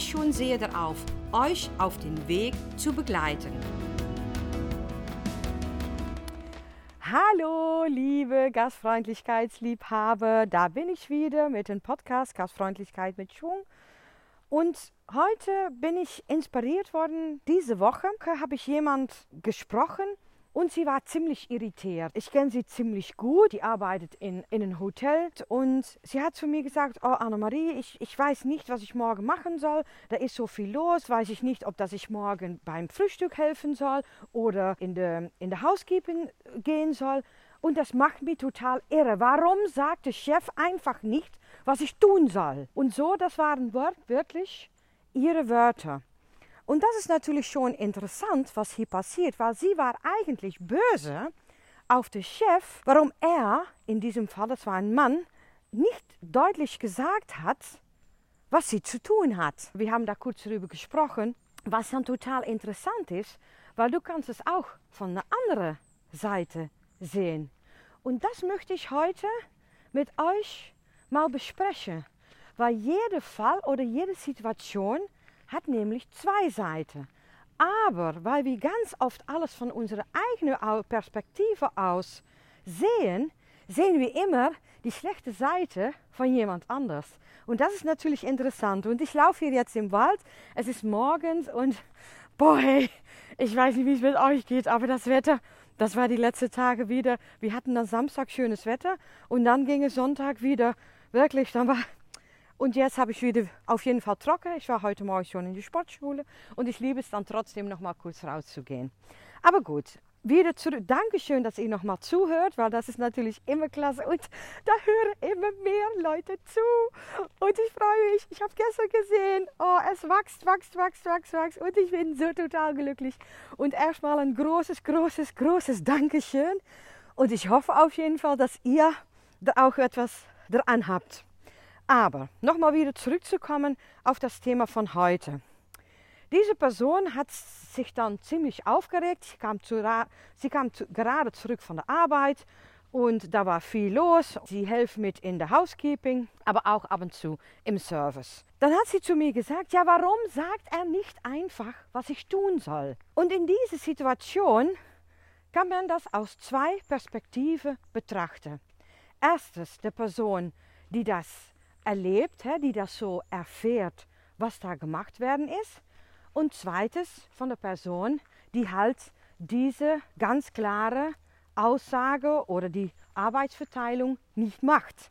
schon sehr darauf, euch auf den Weg zu begleiten. Hallo, liebe Gastfreundlichkeitsliebhaber, da bin ich wieder mit dem Podcast Gastfreundlichkeit mit Schwung. Und heute bin ich inspiriert worden. Diese Woche habe ich jemand gesprochen, und sie war ziemlich irritiert. Ich kenne sie ziemlich gut. Die arbeitet in, in einem Hotel. Und sie hat zu mir gesagt, oh Annemarie, ich, ich weiß nicht, was ich morgen machen soll. Da ist so viel los. Weiß ich nicht, ob dass ich morgen beim Frühstück helfen soll oder in der in de Housekeeping gehen soll. Und das macht mich total irre. Warum sagt der Chef einfach nicht, was ich tun soll? Und so, das waren wirklich ihre Wörter. Und das ist natürlich schon interessant, was hier passiert, weil sie war eigentlich böse auf den Chef, warum er, in diesem Fall, das war ein Mann, nicht deutlich gesagt hat, was sie zu tun hat. Wir haben da kurz darüber gesprochen, was dann total interessant ist, weil du kannst es auch von einer anderen Seite sehen. Und das möchte ich heute mit euch mal besprechen, weil jeder Fall oder jede Situation hat nämlich zwei Seiten. Aber weil wir ganz oft alles von unserer eigenen Perspektive aus sehen, sehen wir immer die schlechte Seite von jemand anders. Und das ist natürlich interessant. Und ich laufe hier jetzt im Wald. Es ist morgens und hey, ich weiß nicht, wie es mit euch geht, aber das Wetter, das war die letzten Tage wieder. Wir hatten dann Samstag schönes Wetter und dann ging es Sonntag wieder. Wirklich, dann war und jetzt habe ich wieder auf jeden Fall trocken. Ich war heute Morgen schon in die Sportschule und ich liebe es dann trotzdem noch mal kurz rauszugehen. Aber gut, wieder zurück. Dankeschön, dass ihr noch mal zuhört, weil das ist natürlich immer klasse und da hören immer mehr Leute zu. Und ich freue mich. Ich habe gestern gesehen, oh, es wächst, wächst, wächst, wächst, wächst und ich bin so total glücklich. Und erstmal ein großes, großes, großes Dankeschön. Und ich hoffe auf jeden Fall, dass ihr da auch etwas dran habt. Aber nochmal wieder zurückzukommen auf das Thema von heute. Diese Person hat sich dann ziemlich aufgeregt. Sie kam, zu, sie kam zu, gerade zurück von der Arbeit und da war viel los. Sie hilft mit in der Housekeeping, aber auch ab und zu im Service. Dann hat sie zu mir gesagt, ja, warum sagt er nicht einfach, was ich tun soll? Und in dieser Situation kann man das aus zwei Perspektiven betrachten. Erstens, die Person, die das erlebt, die das so erfährt, was da gemacht werden ist. Und zweites von der Person, die halt diese ganz klare Aussage oder die Arbeitsverteilung nicht macht.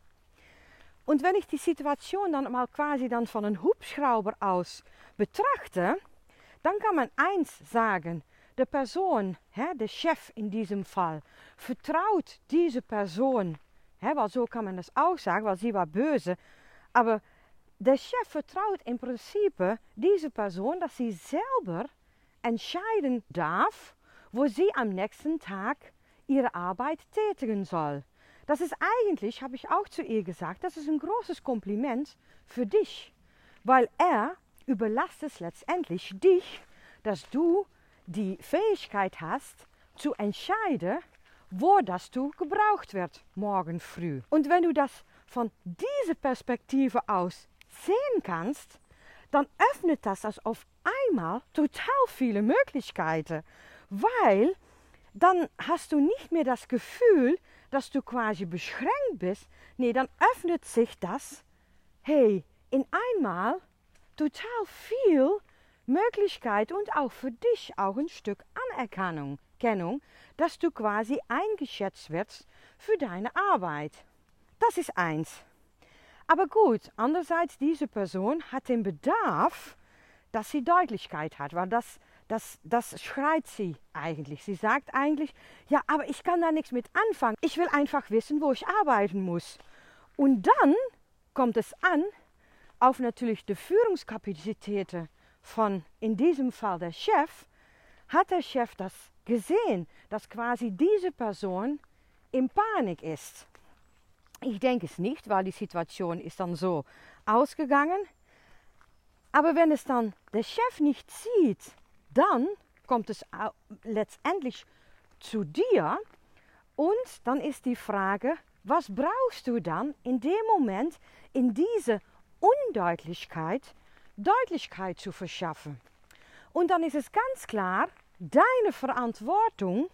Und wenn ich die Situation dann mal quasi dann von einem Hubschrauber aus betrachte, dann kann man eins sagen, der Person, der Chef in diesem Fall, vertraut diese Person, weil so kann man das auch sagen, weil sie war böse, aber der Chef vertraut im Prinzip diese Person, dass sie selber entscheiden darf, wo sie am nächsten Tag ihre Arbeit tätigen soll. Das ist eigentlich, habe ich auch zu ihr gesagt, das ist ein großes Kompliment für dich, weil er überlässt es letztendlich dich, dass du die Fähigkeit hast, zu entscheiden, wo das du gebraucht wird morgen früh. Und wenn du das von dieser Perspektive aus sehen kannst, dann öffnet das das auf einmal total viele Möglichkeiten, weil dann hast du nicht mehr das Gefühl, dass du quasi beschränkt bist. Nee, dann öffnet sich das, hey, in einmal total viel Möglichkeit und auch für dich auch ein Stück Anerkennung, Kennung, dass du quasi eingeschätzt wirst für deine Arbeit. Das ist eins. Aber gut, andererseits, diese Person hat den Bedarf, dass sie Deutlichkeit hat, weil das, das, das schreit sie eigentlich. Sie sagt eigentlich, ja, aber ich kann da nichts mit anfangen. Ich will einfach wissen, wo ich arbeiten muss. Und dann kommt es an, auf natürlich die Führungskapazitäten von in diesem Fall der Chef, hat der Chef das gesehen, dass quasi diese Person in Panik ist. Ich denke es nicht, weil die Situation ist dann so ausgegangen. Aber wenn es dann der Chef nicht sieht, dann kommt es letztendlich zu dir und dann ist die Frage, was brauchst du dann in dem Moment, in diese Undeutlichkeit, Deutlichkeit zu verschaffen? Und dann ist es ganz klar, deine Verantwortung,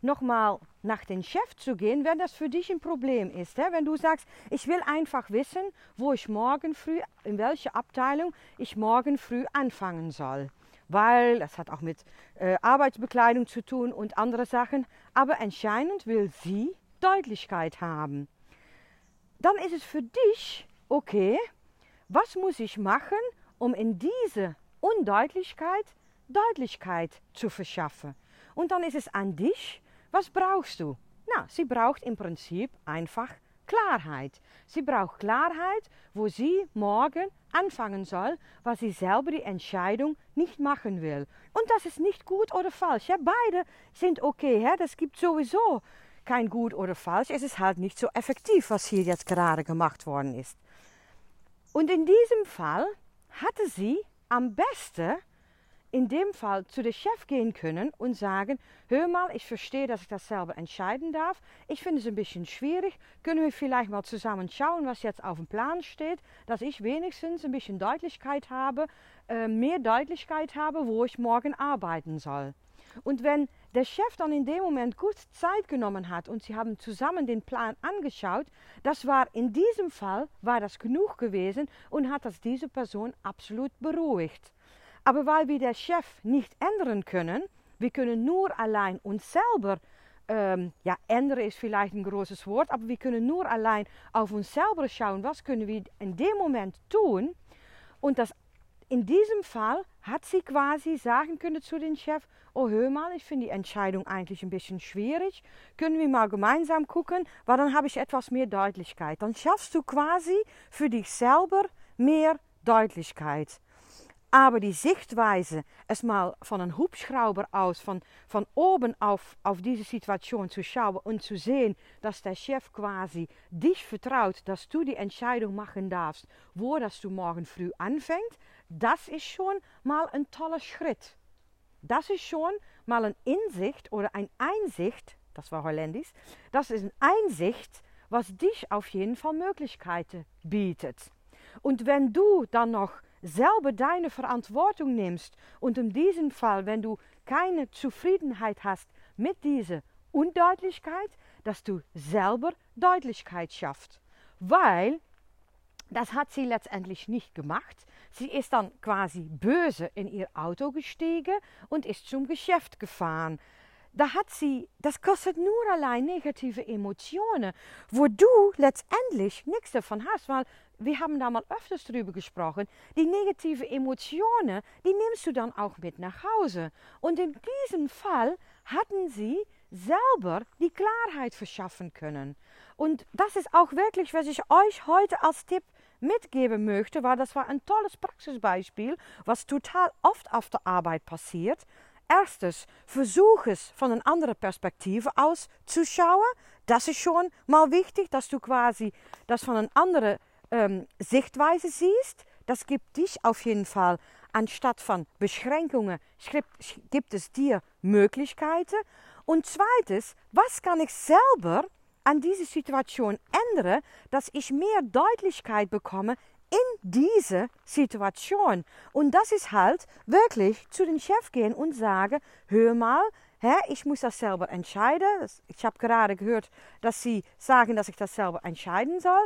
nochmal nach dem Chef zu gehen, wenn das für dich ein Problem ist. Wenn du sagst, ich will einfach wissen, wo ich morgen früh, in welcher Abteilung ich morgen früh anfangen soll. Weil das hat auch mit äh, Arbeitsbekleidung zu tun und andere Sachen. Aber anscheinend will sie Deutlichkeit haben. Dann ist es für dich okay, was muss ich machen, um in diese Undeutlichkeit Deutlichkeit zu verschaffen. Und dann ist es an dich, was brauchst du? Na, sie braucht im Prinzip einfach Klarheit. Sie braucht Klarheit, wo sie morgen anfangen soll, was sie selber die Entscheidung nicht machen will. Und das ist nicht gut oder falsch. Ja, beide sind okay. Ja? Das gibt sowieso kein gut oder falsch. Es ist halt nicht so effektiv, was hier jetzt gerade gemacht worden ist. Und in diesem Fall hatte sie am besten in dem Fall zu dem Chef gehen können und sagen, hör mal, ich verstehe, dass ich das selber entscheiden darf. Ich finde es ein bisschen schwierig. Können wir vielleicht mal zusammen schauen, was jetzt auf dem Plan steht, dass ich wenigstens ein bisschen Deutlichkeit habe, äh, mehr Deutlichkeit habe, wo ich morgen arbeiten soll. Und wenn der Chef dann in dem Moment gut Zeit genommen hat und sie haben zusammen den Plan angeschaut, das war in diesem Fall war das genug gewesen und hat das diese Person absolut beruhigt. Aber weil wir der Chef nicht ändern können, wir können nur allein uns selber, ähm, ja, ändern ist vielleicht ein großes Wort, aber wir können nur allein auf uns selber schauen, was können wir in dem Moment tun. Und das, in diesem Fall hat sie quasi sagen können zu dem Chef, oh hör mal, ich finde die Entscheidung eigentlich ein bisschen schwierig, können wir mal gemeinsam gucken, weil dann habe ich etwas mehr Deutlichkeit. Dann schaffst du quasi für dich selber mehr Deutlichkeit. Aber die Sichtweise, es mal von einem Hubschrauber aus, von, von oben auf, auf diese Situation zu schauen und zu sehen, dass der Chef quasi dich vertraut, dass du die Entscheidung machen darfst, wo das du morgen früh anfängt, das ist schon mal ein toller Schritt. Das ist schon mal ein Insicht oder ein Einsicht, das war holländisch, das ist ein Einsicht, was dich auf jeden Fall Möglichkeiten bietet. Und wenn du dann noch selber deine Verantwortung nimmst und in diesem Fall, wenn du keine Zufriedenheit hast mit dieser Undeutlichkeit, dass du selber Deutlichkeit schaffst. Weil das hat sie letztendlich nicht gemacht. Sie ist dann quasi böse in ihr Auto gestiegen und ist zum Geschäft gefahren. Da hat sie, das kostet nur allein negative Emotionen, wo du letztendlich nichts davon hast, weil wir haben da mal öfters drüber gesprochen, die negative Emotionen, die nimmst du dann auch mit nach Hause. Und in diesem Fall hatten sie selber die Klarheit verschaffen können. Und das ist auch wirklich, was ich euch heute als Tipp mitgeben möchte, weil das war ein tolles Praxisbeispiel, was total oft auf der Arbeit passiert. Erstens, versuch es von einer anderen Perspektive aus zu schauen. Das ist schon mal wichtig, dass du quasi das von einer anderen ähm, Sichtweise siehst, das gibt dich auf jeden Fall, anstatt von Beschränkungen, gibt es dir Möglichkeiten. Und zweitens, was kann ich selber an diese Situation ändern, dass ich mehr Deutlichkeit bekomme in diese Situation. Und das ist halt wirklich zu den Chef gehen und sagen, hör mal, Hä, ich muss das selber entscheiden. Ich habe gerade gehört, dass Sie sagen, dass ich das selber entscheiden soll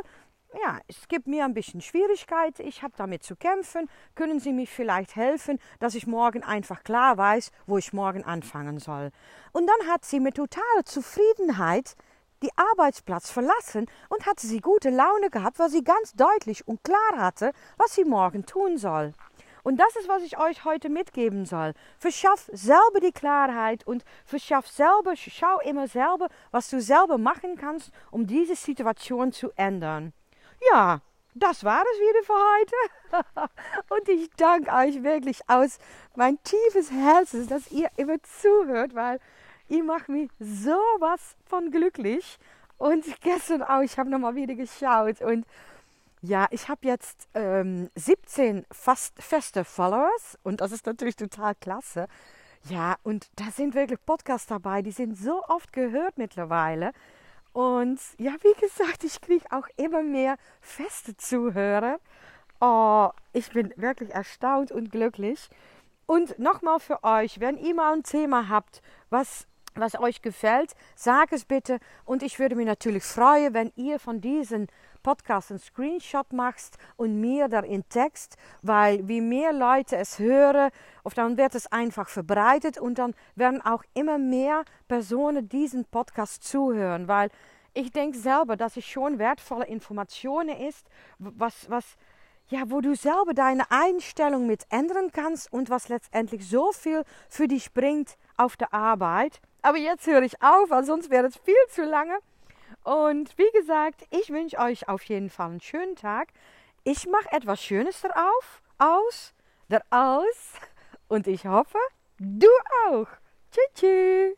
ja, es gibt mir ein bisschen Schwierigkeiten, ich habe damit zu kämpfen. Können Sie mir vielleicht helfen, dass ich morgen einfach klar weiß, wo ich morgen anfangen soll? Und dann hat sie mit totaler Zufriedenheit die Arbeitsplatz verlassen und hatte sie gute Laune gehabt, weil sie ganz deutlich und klar hatte, was sie morgen tun soll. Und das ist, was ich euch heute mitgeben soll. Verschaff selber die Klarheit und verschaff selber, schau immer selber, was du selber machen kannst, um diese Situation zu ändern. Ja, das war es wieder für heute. Und ich danke euch wirklich aus mein tiefes Herzen, dass ihr immer zuhört, weil ihr macht mich sowas von glücklich. Und gestern auch, ich habe nochmal wieder geschaut und ja, ich habe jetzt ähm, 17 fast feste Followers und das ist natürlich total klasse. Ja, und da sind wirklich Podcasts dabei, die sind so oft gehört mittlerweile. Und ja, wie gesagt, ich kriege auch immer mehr feste Zuhörer. Oh, ich bin wirklich erstaunt und glücklich. Und nochmal für euch, wenn ihr mal ein Thema habt, was, was euch gefällt, sag es bitte. Und ich würde mich natürlich freuen, wenn ihr von diesen Podcast einen Screenshot machst und mir darin Text, weil wie mehr Leute es hören, of dann wird es einfach verbreitet und dann werden auch immer mehr Personen diesen Podcast zuhören, weil ich denke selber, dass es schon wertvolle Informationen ist, was, was, ja, wo du selber deine Einstellung mit ändern kannst und was letztendlich so viel für dich bringt auf der Arbeit. Aber jetzt höre ich auf, weil sonst wäre es viel zu lange. Und wie gesagt, ich wünsche euch auf jeden Fall einen schönen Tag. Ich mache etwas Schönes darauf, aus, daraus. Und ich hoffe, du auch. Tschüss. tschüss.